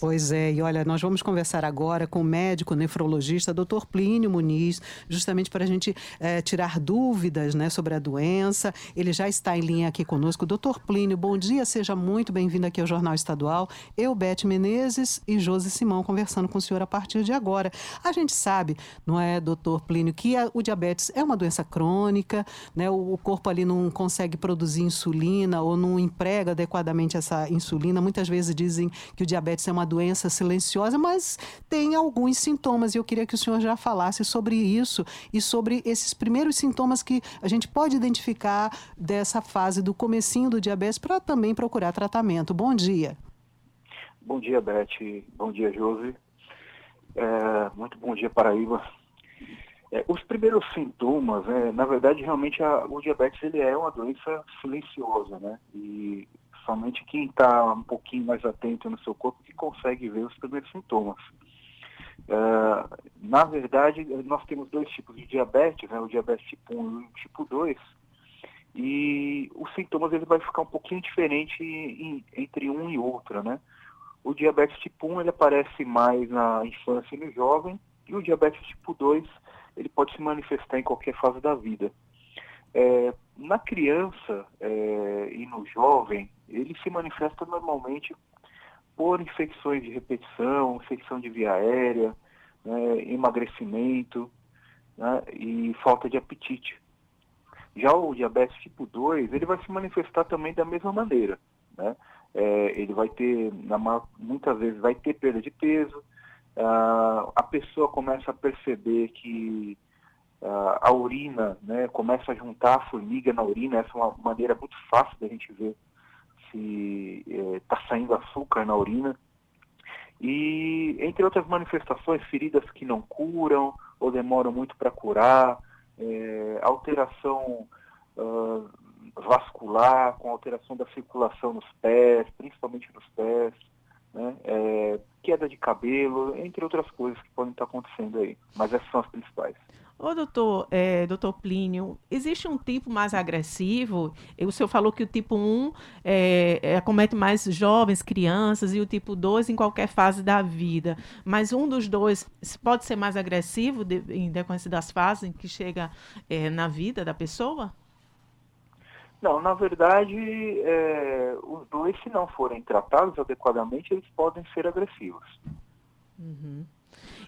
Pois é, e olha, nós vamos conversar agora com o médico nefrologista, doutor Plínio Muniz, justamente para a gente é, tirar dúvidas né, sobre a doença. Ele já está em linha aqui conosco. Doutor Plínio, bom dia, seja muito bem-vindo aqui ao Jornal Estadual. Eu, Beth Menezes e Josi Simão conversando com o senhor a partir de agora. A gente sabe, não é, doutor Plínio, que a, o diabetes é uma doença crônica, né? O, o corpo ali não consegue produzir insulina ou não emprega adequadamente essa insulina. Muitas vezes dizem que o diabetes é uma doença silenciosa, mas tem alguns sintomas e eu queria que o senhor já falasse sobre isso e sobre esses primeiros sintomas que a gente pode identificar dessa fase do comecinho do diabetes para também procurar tratamento. Bom dia. Bom dia, Beth. Bom dia, Josi. É, muito bom dia, Paraíba. É, os primeiros sintomas, é, na verdade, realmente a, o diabetes ele é uma doença silenciosa, né? E somente quem está um pouquinho mais atento no seu corpo que consegue ver os primeiros sintomas. Uh, na verdade, nós temos dois tipos de diabetes, né, o diabetes tipo 1 e o tipo 2, e os sintomas ele vai ficar um pouquinho diferente em, entre um e outro, né? O diabetes tipo 1 ele aparece mais na infância e no jovem, e o diabetes tipo 2 ele pode se manifestar em qualquer fase da vida. É, na criança é, e no jovem, ele se manifesta normalmente por infecções de repetição, infecção de via aérea, né, emagrecimento né, e falta de apetite. Já o diabetes tipo 2, ele vai se manifestar também da mesma maneira. Né? É, ele vai ter, muitas vezes, vai ter perda de peso, uh, a pessoa começa a perceber que a urina né, começa a juntar a formiga na urina, essa é uma maneira muito fácil da gente ver se está eh, saindo açúcar na urina. E, entre outras manifestações, feridas que não curam ou demoram muito para curar, é, alteração uh, vascular, com alteração da circulação nos pés, principalmente nos pés, né? É, queda de cabelo, entre outras coisas que podem estar acontecendo aí. Mas essas são as principais. Ô, doutor, é, doutor Plínio, existe um tipo mais agressivo? O senhor falou que o tipo 1 é, é, acomete mais jovens, crianças, e o tipo 2 em qualquer fase da vida. Mas um dos dois pode ser mais agressivo de, em decorrência das fases em que chega é, na vida da pessoa? Não, na verdade, é, os dois, se não forem tratados adequadamente, eles podem ser agressivos. Uhum.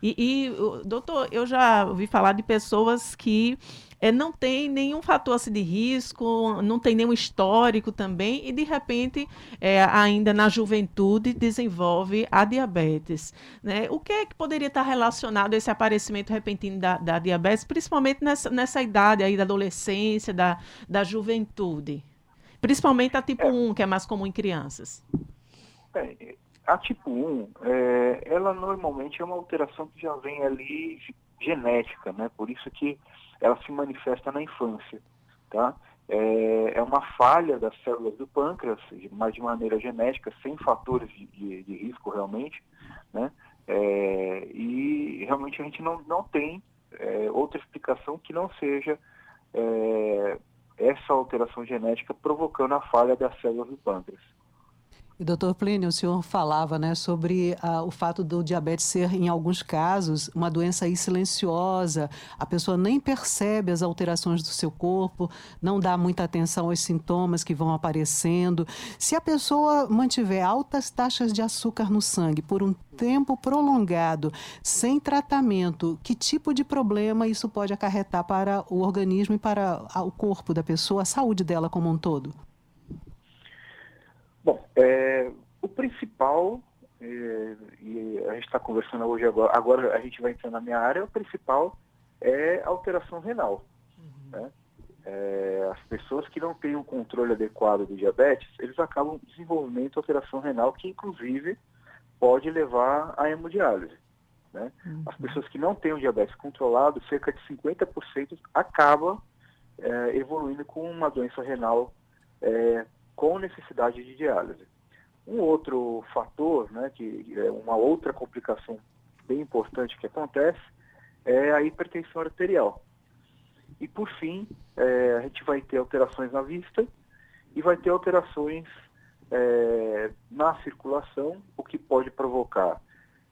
E, e, doutor, eu já ouvi falar de pessoas que é, não tem nenhum fator assim, de risco, não tem nenhum histórico também, e de repente, é, ainda na juventude, desenvolve a diabetes. Né? O que é que poderia estar relacionado a esse aparecimento repentino da, da diabetes, principalmente nessa, nessa idade aí da adolescência, da, da juventude? Principalmente a tipo é. 1, que é mais comum em crianças. É, a tipo 1, é, ela normalmente é uma alteração que já vem ali genética, né? Por isso que ela se manifesta na infância, tá? É, é uma falha das células do pâncreas, mas de maneira genética, sem fatores de, de, de risco realmente, né? É, e realmente a gente não, não tem é, outra explicação que não seja é, essa alteração genética provocando a falha das células do pâncreas. E, doutor Plínio, o senhor falava né, sobre ah, o fato do diabetes ser, em alguns casos, uma doença aí silenciosa. A pessoa nem percebe as alterações do seu corpo, não dá muita atenção aos sintomas que vão aparecendo. Se a pessoa mantiver altas taxas de açúcar no sangue por um tempo prolongado, sem tratamento, que tipo de problema isso pode acarretar para o organismo e para o corpo da pessoa, a saúde dela como um todo? Bom, é, o principal, é, e a gente está conversando hoje agora, agora a gente vai entrar na minha área, o principal é a alteração renal. Uhum. Né? É, as pessoas que não têm um controle adequado do diabetes, eles acabam desenvolvendo alteração renal que inclusive pode levar à hemodiálise. Né? Uhum. As pessoas que não têm o diabetes controlado, cerca de 50% acabam é, evoluindo com uma doença renal é, com necessidade de diálise. Um outro fator, né, que é uma outra complicação bem importante que acontece, é a hipertensão arterial. E por fim, é, a gente vai ter alterações na vista e vai ter alterações é, na circulação, o que pode provocar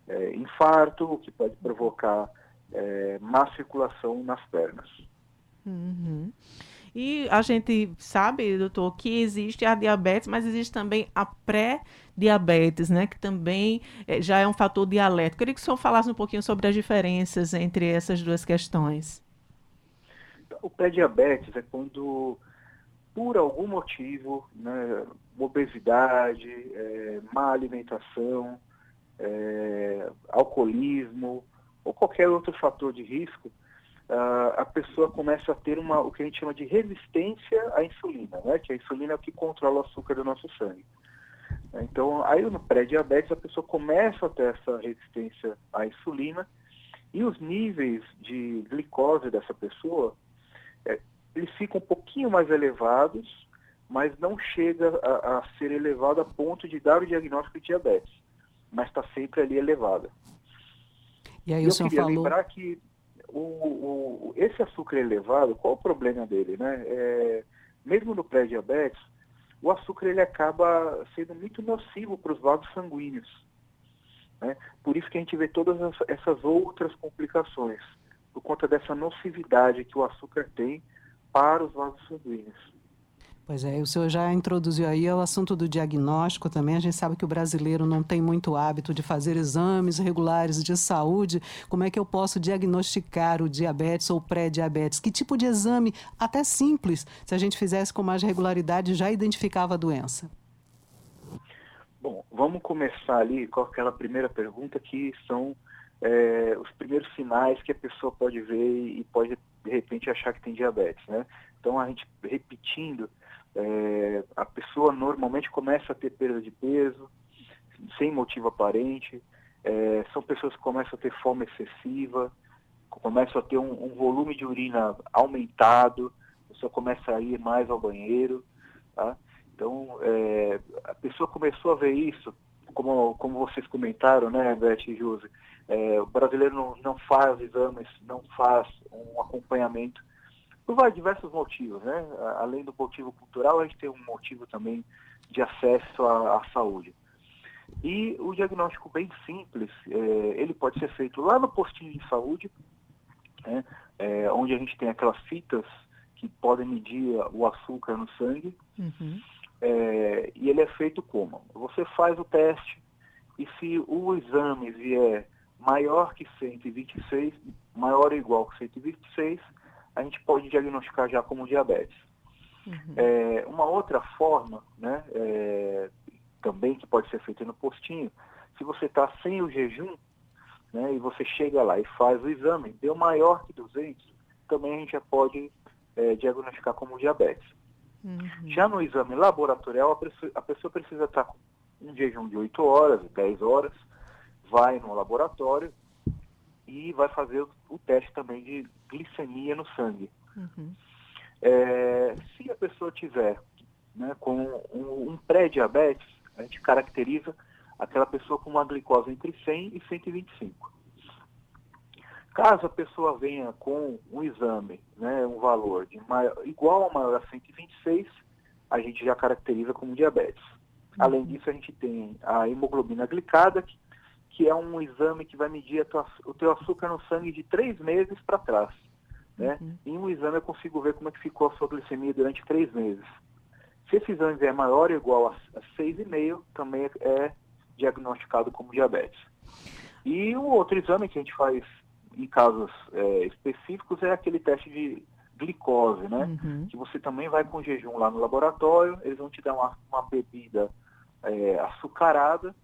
é, infarto, o que pode provocar é, má circulação nas pernas. Uhum. E a gente sabe, doutor, que existe a diabetes, mas existe também a pré-diabetes, né? Que também é, já é um fator alerta. Queria que o senhor falasse um pouquinho sobre as diferenças entre essas duas questões. O pré-diabetes é quando, por algum motivo, né, obesidade, é, má alimentação, é, alcoolismo ou qualquer outro fator de risco, uh, a pessoa começa a ter uma, o que a gente chama de resistência à insulina, né? que a insulina é o que controla o açúcar do nosso sangue. Então, aí no pré-diabetes, a pessoa começa a ter essa resistência à insulina e os níveis de glicose dessa pessoa, é, eles ficam um pouquinho mais elevados, mas não chega a, a ser elevado a ponto de dar o diagnóstico de diabetes, mas está sempre ali elevada. E aí e o senhor falou... lembrar que o, o, esse açúcar elevado, qual o problema dele, né? É, mesmo no pré-diabetes, o açúcar ele acaba sendo muito nocivo para os vasos sanguíneos. Né? Por isso que a gente vê todas essas outras complicações, por conta dessa nocividade que o açúcar tem para os vasos sanguíneos. Pois é, o senhor já introduziu aí o assunto do diagnóstico também. A gente sabe que o brasileiro não tem muito hábito de fazer exames regulares de saúde. Como é que eu posso diagnosticar o diabetes ou pré-diabetes? Que tipo de exame, até simples, se a gente fizesse com mais regularidade, já identificava a doença? Bom, vamos começar ali com aquela primeira pergunta que são é, os primeiros sinais que a pessoa pode ver e pode de repente achar que tem diabetes, né? Então a gente repetindo é, a pessoa normalmente começa a ter perda de peso, sem motivo aparente. É, são pessoas que começam a ter fome excessiva, começam a ter um, um, volume de urina aumentado, a pessoa começa a ir mais ao banheiro. Tá? Então, é, a pessoa começou a ver isso, como, como vocês comentaram, né, Beth e Jose, é, o brasileiro não, não faz exames, não faz um acompanhamento por diversos motivos, né? Além do motivo cultural, a gente tem um motivo também de acesso à, à saúde. E o diagnóstico bem simples, é, ele pode ser feito lá no postinho de saúde, né? é, onde a gente tem aquelas fitas que podem medir o açúcar no sangue. Uhum. É, e ele é feito como? Você faz o teste e se o exame vier maior que 126, maior ou igual que 126, a gente pode diagnosticar já como diabetes. Uhum. É, uma outra forma, né, é, também que pode ser feita no postinho, se você está sem o jejum, né, e você chega lá e faz o exame, deu maior que 200, também a gente já pode é, diagnosticar como diabetes. Uhum. Já no exame laboratorial, a pessoa, a pessoa precisa estar tá com um jejum de 8 horas, 10 horas, vai no laboratório, e vai fazer o teste também de glicemia no sangue. Uhum. É, se a pessoa tiver né, com um, um pré-diabetes, a gente caracteriza aquela pessoa com uma glicose entre 100 e 125. Caso a pessoa venha com um exame, né, um valor de maior, igual ou maior a 126, a gente já caracteriza como diabetes. Uhum. Além disso, a gente tem a hemoglobina glicada, que que é um exame que vai medir tua, o teu açúcar no sangue de três meses para trás. Né? Uhum. Em um exame eu consigo ver como é que ficou a sua glicemia durante três meses. Se esse exame é maior ou igual a, a 6,5, também é, é diagnosticado como diabetes. E o outro exame que a gente faz em casos é, específicos é aquele teste de glicose, né? Uhum. Que você também vai com jejum lá no laboratório, eles vão te dar uma, uma bebida é, açucarada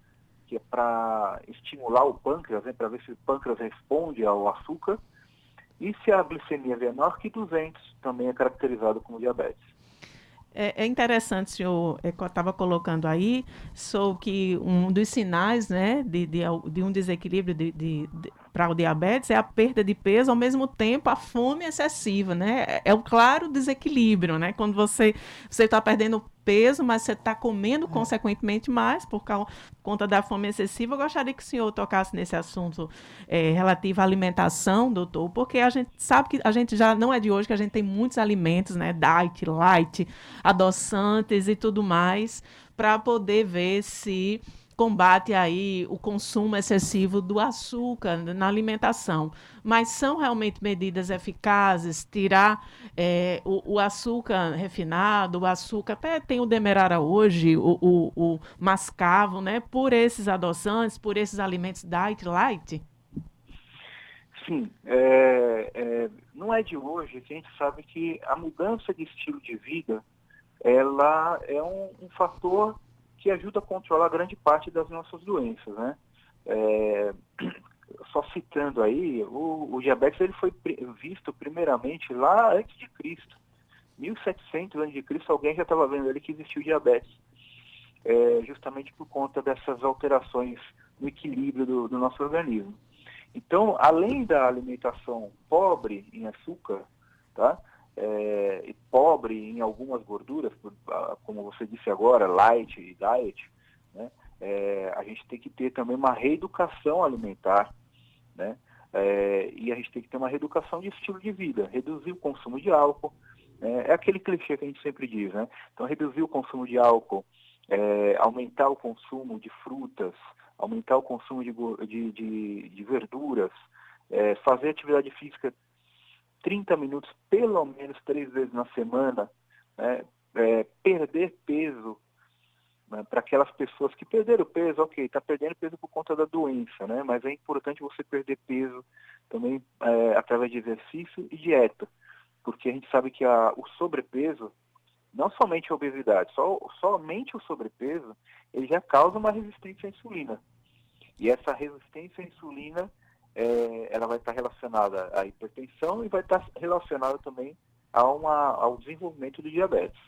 que é para estimular o pâncreas, né, para ver se o pâncreas responde ao açúcar. E se a glicemia é menor que 200, também é caracterizado como diabetes. É, é interessante, senhor estava colocando aí, sobre que um dos sinais né, de, de, de um desequilíbrio de, de, para o diabetes é a perda de peso, ao mesmo tempo a fome excessiva, né? É, é um claro desequilíbrio, né? Quando você está perdendo peso, mas você está comendo, é. consequentemente, mais por conta da fome excessiva. Eu gostaria que o senhor tocasse nesse assunto é, relativo à alimentação, doutor, porque a gente sabe que a gente já não é de hoje que a gente tem muitos alimentos, né? Diet, light, adoçantes e tudo mais, para poder ver se combate aí o consumo excessivo do açúcar na alimentação. Mas são realmente medidas eficazes, tirar é, o, o, açúcar refinado, o açúcar, até tem o demerara hoje, o, o, o mascavo, né, por esses adoçantes, por esses alimentos diet light? Sim, é, é, não é de hoje que a gente sabe que a mudança de estilo de vida ela é um, um fator que ajuda a controlar grande parte das nossas doenças, né? É, só citando aí, o, o, diabetes ele foi visto primeiramente lá antes de Cristo. 1700 antes de Cristo, alguém já estava vendo ali que existiu diabetes. É, justamente por conta dessas alterações no equilíbrio do, do nosso organismo. Então, além da alimentação pobre em açúcar, tá? É, pobre em algumas gorduras, como você disse agora, light e diet, né? É, a gente tem que ter também uma reeducação alimentar, né? É, e a gente tem que ter uma reeducação de estilo de vida, reduzir o consumo de álcool, né? é aquele clichê que a gente sempre diz, né? Então, reduzir o consumo de álcool, é, aumentar o consumo de frutas, aumentar o consumo de, de, de, de verduras, é, fazer atividade física 30 minutos, pelo menos três vezes na semana, né, é, perder peso né, para aquelas pessoas que perderam peso, ok, está perdendo peso por conta da doença, né, mas é importante você perder peso também é, através de exercício e dieta, porque a gente sabe que a, o sobrepeso, não somente a obesidade, só, somente o sobrepeso, ele já causa uma resistência à insulina. E essa resistência à insulina é, ela vai estar relacionada à hipertensão e vai estar relacionada também a uma, ao desenvolvimento do diabetes.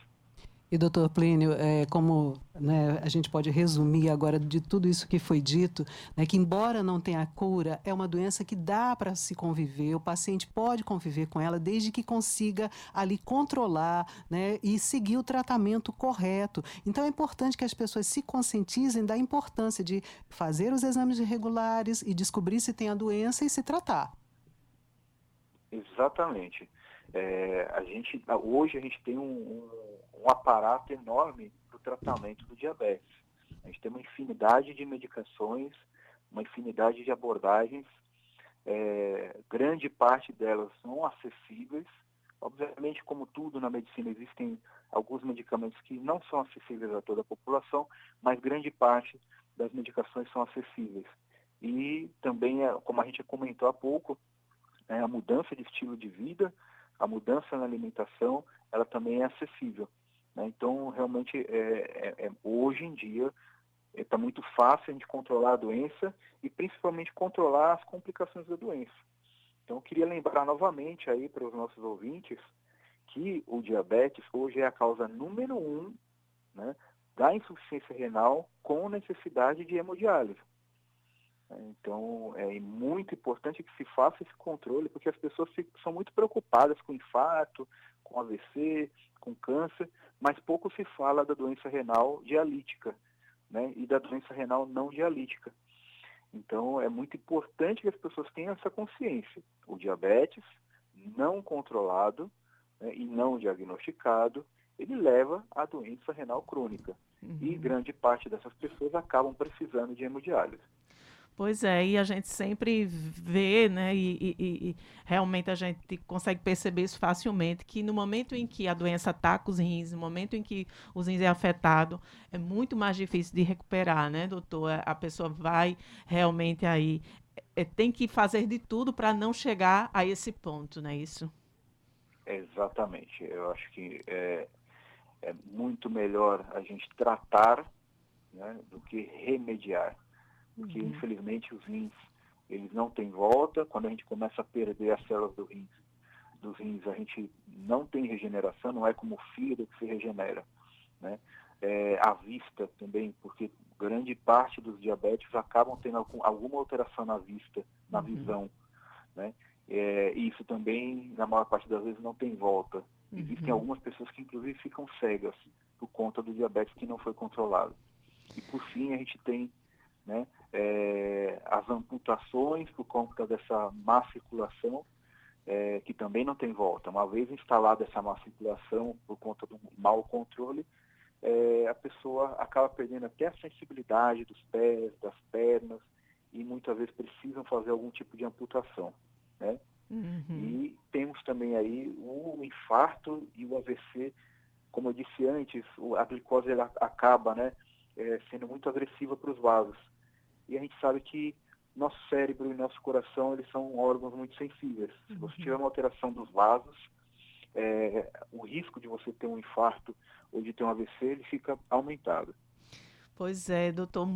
E, doutor Plínio, é, como né, a gente pode resumir agora de tudo isso que foi dito, né, que embora não tenha cura, é uma doença que dá para se conviver, o paciente pode conviver com ela desde que consiga ali controlar né, e seguir o tratamento correto. Então é importante que as pessoas se conscientizem da importância de fazer os exames regulares e descobrir se tem a doença e se tratar. Exatamente. É, a gente, hoje a gente tem um, um, um aparato enorme para o tratamento do diabetes. A gente tem uma infinidade de medicações, uma infinidade de abordagens, é, grande parte delas são acessíveis. Obviamente, como tudo na medicina, existem alguns medicamentos que não são acessíveis a toda a população, mas grande parte das medicações são acessíveis. E também, é, como a gente comentou há pouco, é, a mudança de estilo de vida, a mudança na alimentação, ela também é acessível. Né? Então, realmente, é, é, é hoje em dia, está é, muito fácil a gente controlar a doença e principalmente controlar as complicações da doença. Então, eu queria lembrar novamente aí para os nossos ouvintes que o diabetes hoje é a causa número um né, da insuficiência renal com necessidade de hemodiálise. Então, é muito importante que se faça esse controle, porque as pessoas são muito preocupadas com infarto, com AVC, com câncer, mas pouco se fala da doença renal dialítica né, e da doença renal não dialítica. Então, é muito importante que as pessoas tenham essa consciência. O diabetes não controlado né, e não diagnosticado, ele leva à doença renal crônica. Uhum. E grande parte dessas pessoas acabam precisando de hemodiálise. Pois é, e a gente sempre vê, né, e, e, e, realmente a gente consegue perceber isso facilmente, que no momento em que a doença ataca os rins, no momento em que os rins é afetado, é muito mais difícil de recuperar, né, doutor? A pessoa vai realmente aí, é, tem que fazer de tudo para não chegar a esse ponto, não é isso? Exatamente. Eu acho que é, é muito melhor a gente tratar né, do que remediar porque uhum. infelizmente os rins eles não têm volta. Quando a gente começa a perder as células do rins, dos rins, a gente não tem regeneração, não é como o fígado que se regenera. Né? É, a vista também, porque grande parte dos diabéticos acabam tendo algum, alguma alteração na vista, na uhum. visão, né? É, isso também, na maior parte das vezes, não tem volta. Uhum. Existem algumas pessoas que, inclusive, ficam cegas por conta do diabetes que não foi controlado. E, por fim, a gente tem né, é, as amputações por conta dessa má circulação, é, que também não tem volta. Uma vez instalada essa má circulação por conta do mau controle, é, a pessoa acaba perdendo até a sensibilidade dos pés, das pernas, e muitas vezes precisam fazer algum tipo de amputação. Né? Uhum. E temos também aí o infarto e o AVC, como eu disse antes, a glicose acaba né, é, sendo muito agressiva para os vasos. E a gente sabe que nosso cérebro e nosso coração eles são órgãos muito sensíveis. Se você uhum. tiver uma alteração dos vasos, é, o risco de você ter um infarto ou de ter um AVC ele fica aumentado. Pois é, doutor.